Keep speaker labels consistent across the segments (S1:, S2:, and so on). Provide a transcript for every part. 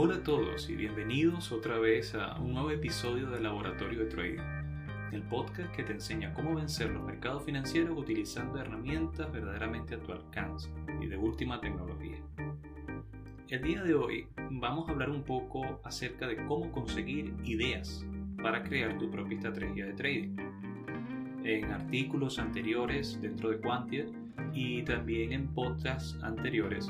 S1: Hola a todos y bienvenidos otra vez a un nuevo episodio del Laboratorio de Trading, el podcast que te enseña cómo vencer los mercados financieros utilizando herramientas verdaderamente a tu alcance y de última tecnología. El día de hoy vamos a hablar un poco acerca de cómo conseguir ideas para crear tu propia estrategia de trading. En artículos anteriores dentro de Quantia y también en podcasts anteriores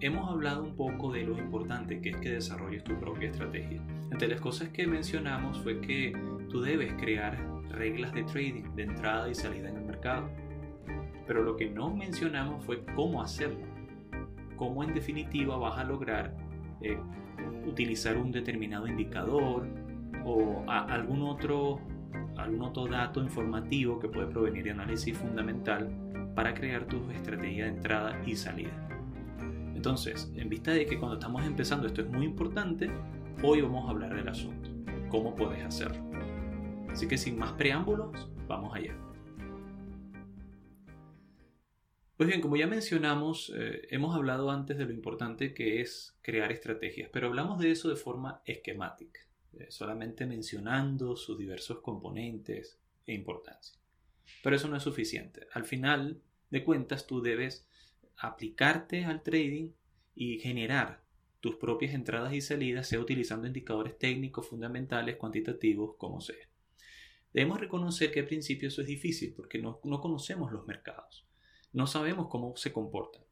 S1: hemos hablado un poco de lo importante que es que desarrolles tu propia estrategia. Entre las cosas que mencionamos fue que tú debes crear reglas de trading de entrada y salida en el mercado. Pero lo que no mencionamos fue cómo hacerlo. Cómo en definitiva vas a lograr eh, utilizar un determinado indicador o algún otro algún otro dato informativo que puede provenir de análisis fundamental para crear tu estrategia de entrada y salida. Entonces, en vista de que cuando estamos empezando esto es muy importante, hoy vamos a hablar del asunto, cómo puedes hacerlo. Así que sin más preámbulos, vamos allá. Pues bien, como ya mencionamos, eh, hemos hablado antes de lo importante que es crear estrategias, pero hablamos de eso de forma esquemática, eh, solamente mencionando sus diversos componentes e importancia. Pero eso no es suficiente. Al final de cuentas, tú debes aplicarte al trading y generar tus propias entradas y salidas, sea utilizando indicadores técnicos, fundamentales, cuantitativos, como sea. Debemos reconocer que al principio eso es difícil porque no, conocemos los mercados, no sabemos cómo se comportan.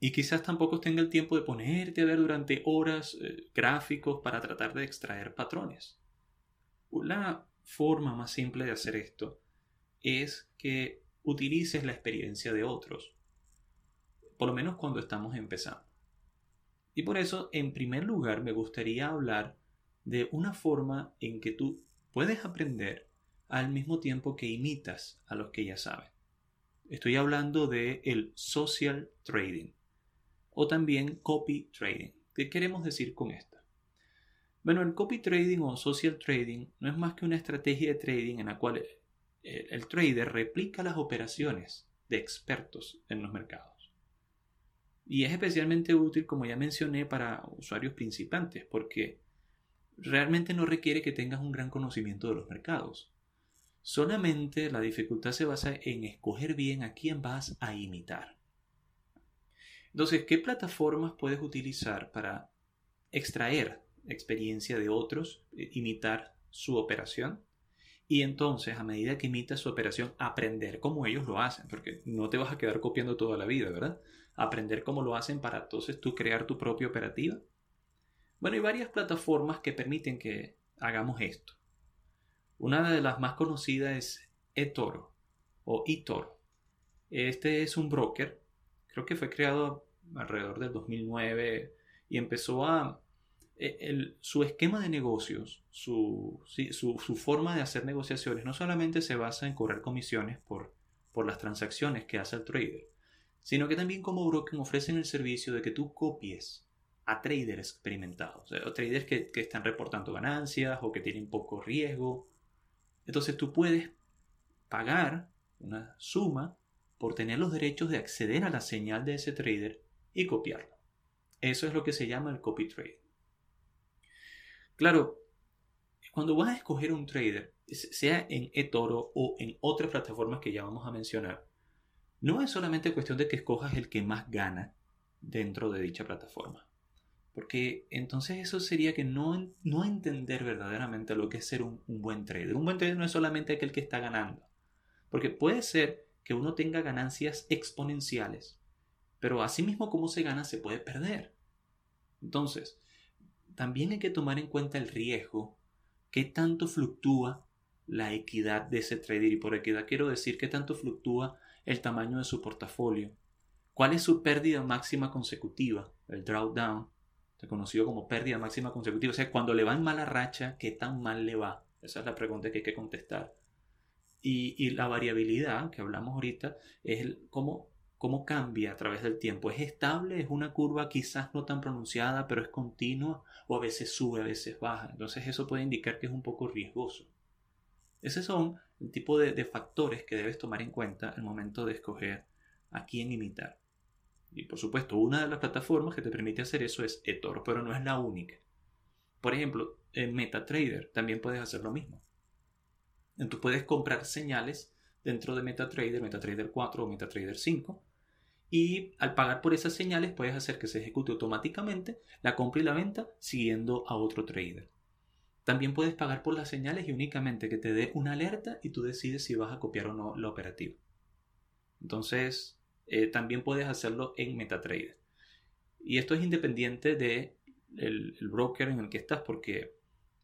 S1: Y quizás tampoco tenga el tiempo de ponerte a ver durante horas eh, gráficos para tratar de extraer patrones. La forma más simple de hacer esto es que utilices la experiencia de otros por lo menos cuando estamos empezando. Y por eso, en primer lugar, me gustaría hablar de una forma en que tú puedes aprender al mismo tiempo que imitas a los que ya saben. Estoy hablando de el social trading o también copy trading. ¿Qué queremos decir con esto? Bueno, el copy trading o social trading no es más que una estrategia de trading en la cual el trader replica las operaciones de expertos en los mercados. Y es especialmente útil, como ya mencioné, para usuarios principiantes, porque realmente no requiere que tengas un gran conocimiento de los mercados. Solamente la dificultad se basa en escoger bien a quién vas a imitar. Entonces, ¿qué plataformas puedes utilizar para extraer experiencia de otros, eh, imitar su operación? Y entonces, a medida que imitas su operación, aprender cómo ellos lo hacen, porque no te vas a quedar copiando toda la vida, ¿verdad? aprender cómo lo hacen para entonces tú crear tu propia operativa. Bueno, hay varias plataformas que permiten que hagamos esto. Una de las más conocidas es eToro o eToro. Este es un broker, creo que fue creado alrededor del 2009 y empezó a... E, su esquema de negocios, su, forma de hacer negociaciones, no solamente se basa en cobrar comisiones por, las transacciones que hace el trader, sino que también como broker ofrecen el servicio de que tú copies a traders experimentados, o traders que, que están reportando ganancias o que tienen poco riesgo. Entonces tú puedes pagar una suma por tener los derechos de acceder a la señal de ese trader y copiarlo. Eso es lo que se llama el copy trade. Claro, cuando vas a escoger un trader, sea en eToro o en otras plataformas que ya vamos a mencionar, no es solamente cuestión de que escojas el que más gana dentro de dicha plataforma. Porque entonces eso sería que no, no entender verdaderamente lo que es ser un, buen trader. Un buen trader no es solamente aquel que está ganando. Porque puede ser que uno tenga ganancias exponenciales, pero asimismo como se gana se puede perder. Entonces, también hay que tomar en cuenta el riesgo, qué tanto fluctúa la equidad de ese trader. Y por equidad quiero decir qué tanto fluctúa el tamaño de su portafolio, cuál es su pérdida máxima consecutiva, el drawdown, conocido como pérdida máxima consecutiva, o sea, cuando le va en mala racha, ¿qué tan mal le va? Esa es la pregunta que hay que contestar. Y, la variabilidad que hablamos ahorita es cómo, cómo cambia a través del tiempo. ¿Es estable? ¿Es una curva quizás no tan pronunciada, pero es continua? ¿O a veces sube, a veces baja? Entonces eso puede indicar que es un poco riesgoso. Esos son el tipo de, factores que debes tomar en cuenta al momento de escoger a quién imitar. Y por supuesto, una de las plataformas que te permite hacer eso es eToro, pero no es la única. Por ejemplo, en MetaTrader también puedes hacer lo mismo. Tú puedes comprar señales dentro de MetaTrader, MetaTrader 4 o MetaTrader 5. Y al pagar por esas señales puedes hacer que se ejecute automáticamente la compra y la venta siguiendo a otro trader. También puedes pagar por las señales y únicamente que te dé una alerta y tú decides si vas a copiar o no la operativa. Entonces, eh, también puedes hacerlo en MetaTrader. Y esto es independiente de el, broker en el que estás porque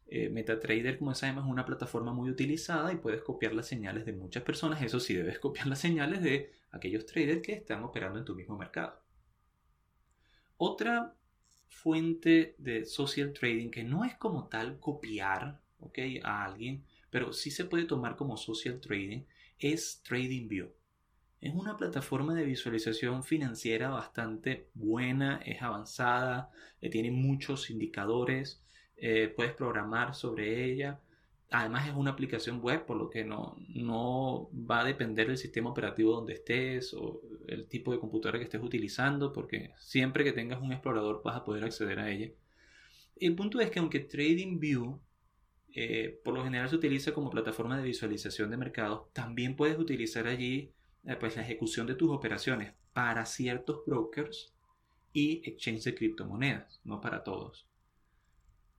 S1: eh, MetaTrader, como sabemos, es una plataforma muy utilizada y puedes copiar las señales de muchas personas. Eso sí, debes copiar las señales de aquellos traders que están operando en tu mismo mercado. Otra fuente de social trading que no es como tal copiar a alguien, pero sí se puede tomar como social trading, es TradingView. Es una plataforma de visualización financiera bastante buena, es avanzada, eh, tiene muchos indicadores, eh, puedes programar sobre ella. Además es una aplicación web, por lo que no, no va a depender del sistema operativo donde estés o el tipo de computadora que estés utilizando, porque siempre que tengas un explorador vas a poder acceder a ella. El punto es que aunque TradingView eh, por lo general se utiliza como plataforma de visualización de mercados, también puedes utilizar allí eh, pues la ejecución de tus operaciones para ciertos brokers y exchange de criptomonedas, no para todos.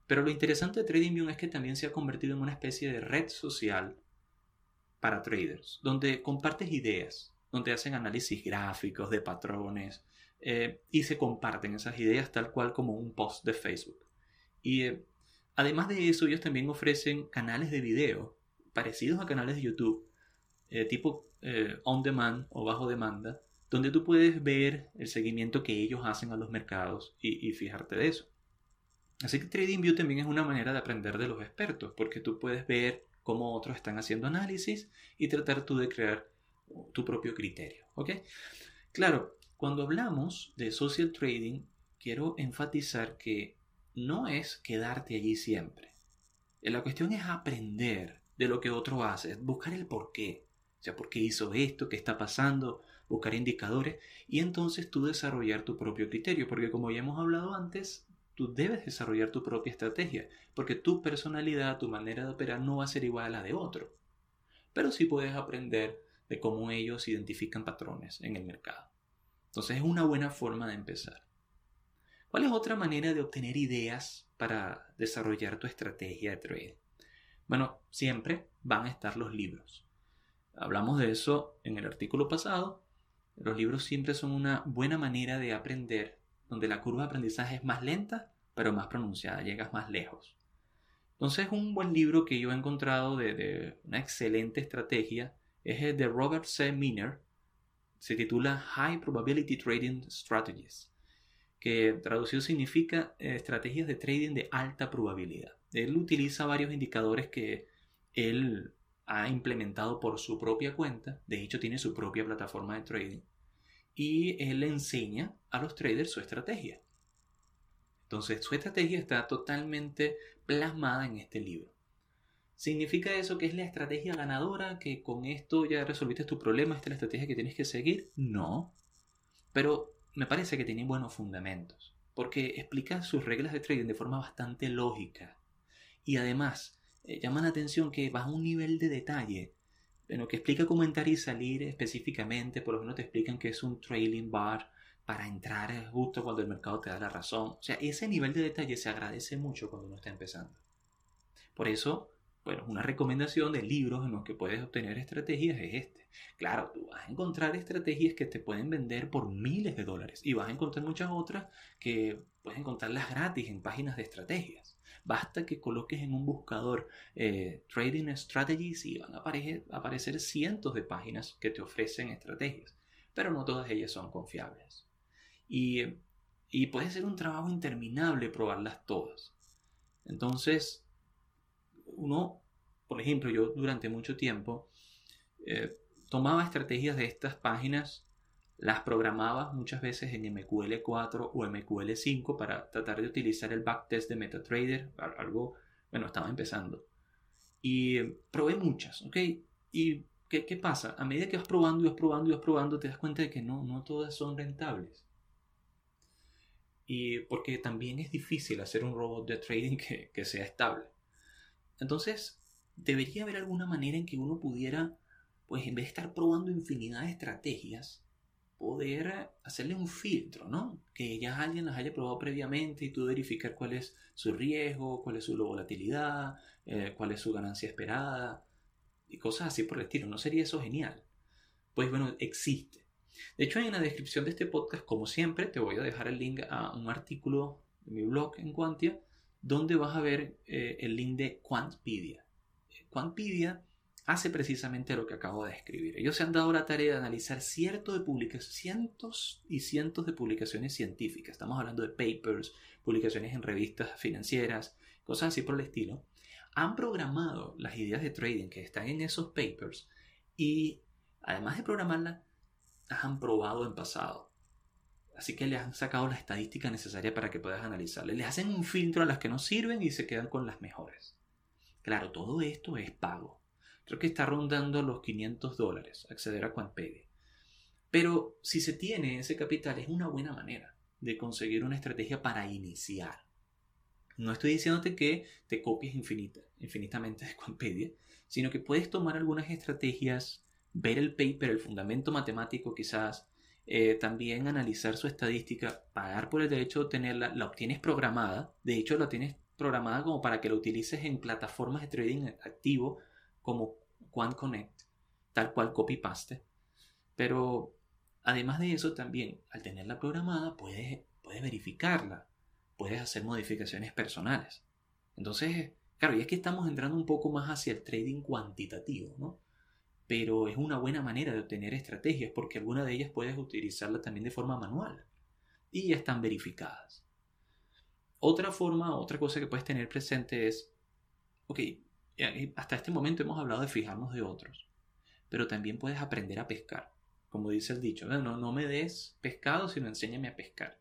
S1: Pero lo interesante de TradingView es que también se ha convertido en una especie de red social para traders, donde compartes ideas, donde hacen análisis gráficos de patrones eh, y se comparten esas ideas tal cual como un post de Facebook. Y eh, además de eso, ellos también ofrecen canales de video parecidos a canales de YouTube, tipo eh, on demand o bajo demanda, donde tú puedes ver el seguimiento que ellos hacen a los mercados y, fijarte de eso. Así que TradingView también es una manera de aprender de los expertos, porque tú puedes ver cómo otros están haciendo análisis y tratar tú de crear tu propio criterio. ¿ok? Claro, cuando hablamos de social trading, quiero enfatizar que no es quedarte allí siempre. La cuestión es aprender de lo que otro hace, buscar el porqué. O sea, ¿por qué hizo esto? ¿Qué está pasando? Buscar indicadores y entonces tú desarrollar tu propio criterio, porque como ya hemos hablado antes, tú debes desarrollar tu propia estrategia, porque tu personalidad, tu manera de operar no va a ser igual a la de otro. Pero sí puedes aprender de cómo ellos identifican patrones en el mercado. Entonces es una buena forma de empezar. ¿Cuál es otra manera de obtener ideas para desarrollar tu estrategia de trading? Bueno, siempre van a estar los libros. Hablamos de eso en el artículo pasado. Los libros siempre son una buena manera de aprender, donde la curva de aprendizaje es más lenta, pero más pronunciada, llegas más lejos. Entonces, un buen libro que yo he encontrado de, una excelente estrategia es el de Robert C. Miner. Se titula High Probability Trading Strategies, que traducido significa eh, estrategias de trading de alta probabilidad. Él utiliza varios indicadores que él ha implementado por su propia cuenta, de hecho tiene su propia plataforma de trading, y él le enseña a los traders su estrategia. Entonces su estrategia está totalmente plasmada en este libro. ¿Significa eso que es la estrategia ganadora, que con esto ya resolviste tu problema, esta es la estrategia que tienes que seguir? No. Pero me parece que tiene buenos fundamentos, porque explica sus reglas de trading de forma bastante lógica. Y además, eh, llama la atención que va a un nivel de detalle, bueno, que explica cómo entrar y salir específicamente, por lo menos te explican que es un trailing bar para entrar justo cuando el mercado te da la razón. O sea, ese nivel de detalle se agradece mucho cuando uno está empezando. Por eso, bueno, una recomendación de libros en los que puedes obtener estrategias es este. Claro, tú vas a encontrar estrategias que te pueden vender por miles de dólares y vas a encontrar muchas otras que puedes encontrarlas gratis en páginas de estrategias. Basta que coloques en un buscador eh, Trading Strategies y van a aparecer, cientos de páginas que te ofrecen estrategias, pero no todas ellas son confiables. Y, puede ser un trabajo interminable probarlas todas. Entonces, uno, por ejemplo, yo durante mucho tiempo eh, tomaba estrategias de estas páginas las programaba muchas veces en MQL4 o MQL5 para tratar de utilizar el backtest de MetaTrader, algo, bueno, estaba empezando. Y probé muchas, ¿ok? ¿Y qué, qué, pasa? A medida que vas probando y vas probando y vas probando, te das cuenta de que no, no todas son rentables. Y porque también es difícil hacer un robot de trading que, que sea estable. Entonces, debería haber alguna manera en que uno pudiera, pues en vez de estar probando infinidad de estrategias, poder hacerle un filtro, ¿no? Que ya alguien las haya probado previamente y tú verificar cuál es su riesgo, cuál es su volatilidad, eh, cuál es su ganancia esperada y cosas así por el estilo. ¿No sería eso genial? Pues bueno, existe. De hecho, en la descripción de este podcast, como siempre, te voy a dejar el link a un artículo de mi blog en Quantia, donde vas a ver eh, el link de Quantpedia. Quantpedia hace precisamente lo que acabo de escribir. Ellos se han dado la tarea de analizar cientos, de cientos y cientos de publicaciones científicas. Estamos hablando de papers, publicaciones en revistas financieras, cosas así por el estilo. Han programado las ideas de trading que están en esos papers y además de programarlas, las han probado en pasado. Así que les han sacado la estadística necesaria para que puedas analizarlas. Les hacen un filtro a las que no sirven y se quedan con las mejores. Claro, todo esto es pago. Creo que está rondando los 500 dólares acceder a Quantpedia. Pero si se tiene ese capital es una buena manera de conseguir una estrategia para iniciar. No estoy diciéndote que te copies infinita, infinitamente de Quantpedia, sino que puedes tomar algunas estrategias, ver el paper, el fundamento matemático quizás, eh, también analizar su estadística, pagar por el derecho de tenerla, la obtienes programada, de hecho la tienes programada como para que la utilices en plataformas de trading activo como Quant Connect, tal cual copy-paste. Pero además de eso, también al tenerla programada, puedes, puedes verificarla, puedes hacer modificaciones personales. Entonces, claro, y es que estamos entrando un poco más hacia el trading cuantitativo, ¿no? Pero es una buena manera de obtener estrategias porque alguna de ellas puedes utilizarla también de forma manual y ya están verificadas. Otra forma, otra cosa que puedes tener presente es, ok, hasta este momento hemos hablado de fijarnos de otros, pero también puedes aprender a pescar. Como dice el dicho, no, no me des pescado, sino enséñame a pescar.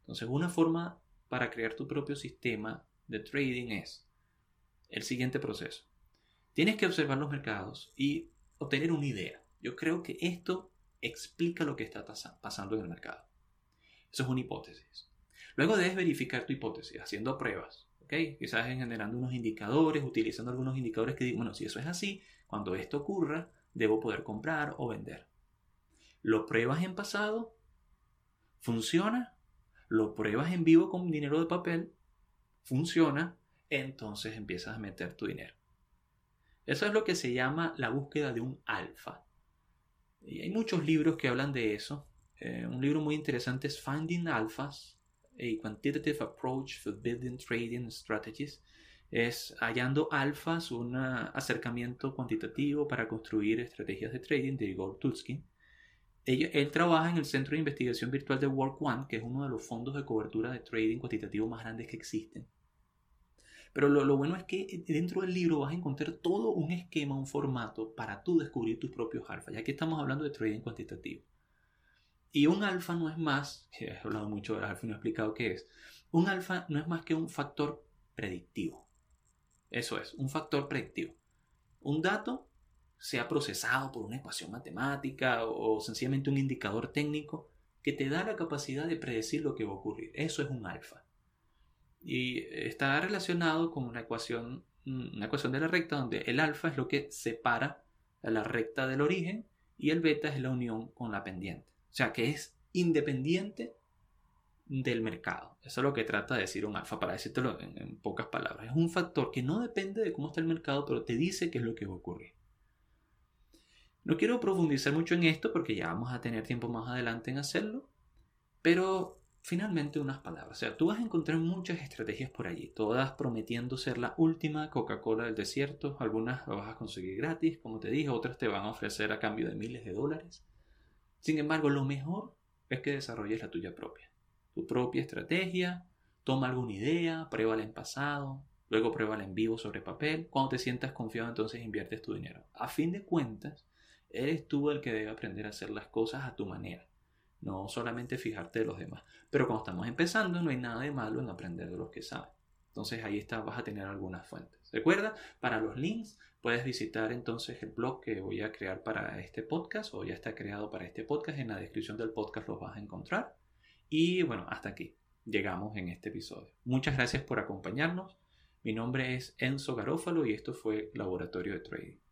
S1: Entonces, una forma para crear tu propio sistema de trading es el siguiente proceso. Tienes que observar los mercados y obtener una idea. Yo creo que esto explica lo que está pasando en el mercado. Eso es una hipótesis. Luego debes verificar tu hipótesis haciendo pruebas. Quizás generando unos indicadores, utilizando algunos indicadores que digan, bueno, si eso es así, cuando esto ocurra, debo poder comprar o vender. Lo pruebas en pasado, funciona, lo pruebas en vivo con dinero de papel, funciona, entonces empiezas a meter tu dinero. Eso es lo que se llama la búsqueda de un alfa. Y hay muchos libros que hablan de eso. Eh, un libro muy interesante es Finding Alphas a Quantitative Approach for Building Trading Strategies, es hallando alfas, un acercamiento cuantitativo para construir estrategias de trading de Igor Tulskin. Él, trabaja en el Centro de Investigación Virtual de Work One, que es uno de los fondos de cobertura de trading cuantitativo más grandes que existen. Pero lo, lo, bueno es que dentro del libro vas a encontrar todo un esquema, un formato para tú descubrir tus propios alfas, ya que estamos hablando de trading cuantitativo. Y un alfa no es más, he hablado mucho del alfa y no he explicado qué es, un alfa no es más que un factor predictivo. Eso es, un factor predictivo. Un dato sea procesado por una ecuación matemática o sencillamente un indicador técnico que te da la capacidad de predecir lo que va a ocurrir. Eso es un alfa. Y está relacionado con una ecuación, una ecuación de la recta donde el alfa es lo que separa a la recta del origen y el beta es la unión con la pendiente. O sea, que es independiente del mercado. Eso es lo que trata de decir un alfa, para decírtelo en, pocas palabras. Es un factor que no depende de cómo está el mercado, pero te dice qué es lo que va a ocurrir. No quiero profundizar mucho en esto porque ya vamos a tener tiempo más adelante en hacerlo, pero finalmente unas palabras. O sea, tú vas a encontrar muchas estrategias por allí, todas prometiendo ser la última Coca-Cola del desierto. Algunas las vas a conseguir gratis, como te dije, otras te van a ofrecer a cambio de miles de dólares. Sin embargo, lo mejor es que desarrolles la tuya propia. Tu propia estrategia, toma alguna idea, pruébala en pasado, luego pruébala en vivo sobre papel. Cuando te sientas confiado, entonces inviertes tu dinero. A fin de cuentas, eres tú el que debe aprender a hacer las cosas a tu manera, no solamente fijarte de los demás. Pero cuando estamos empezando, no hay nada de malo en aprender de los que saben. Entonces ahí está, vas a tener algunas fuentes. Recuerda, para los links puedes visitar entonces el blog que voy a crear para este podcast o ya está creado para este podcast. En la descripción del podcast los vas a encontrar. Y bueno, hasta aquí. llegamos en este episodio. Muchas gracias por acompañarnos. Mi nombre es Enzo Garófalo y esto fue Laboratorio de Trading.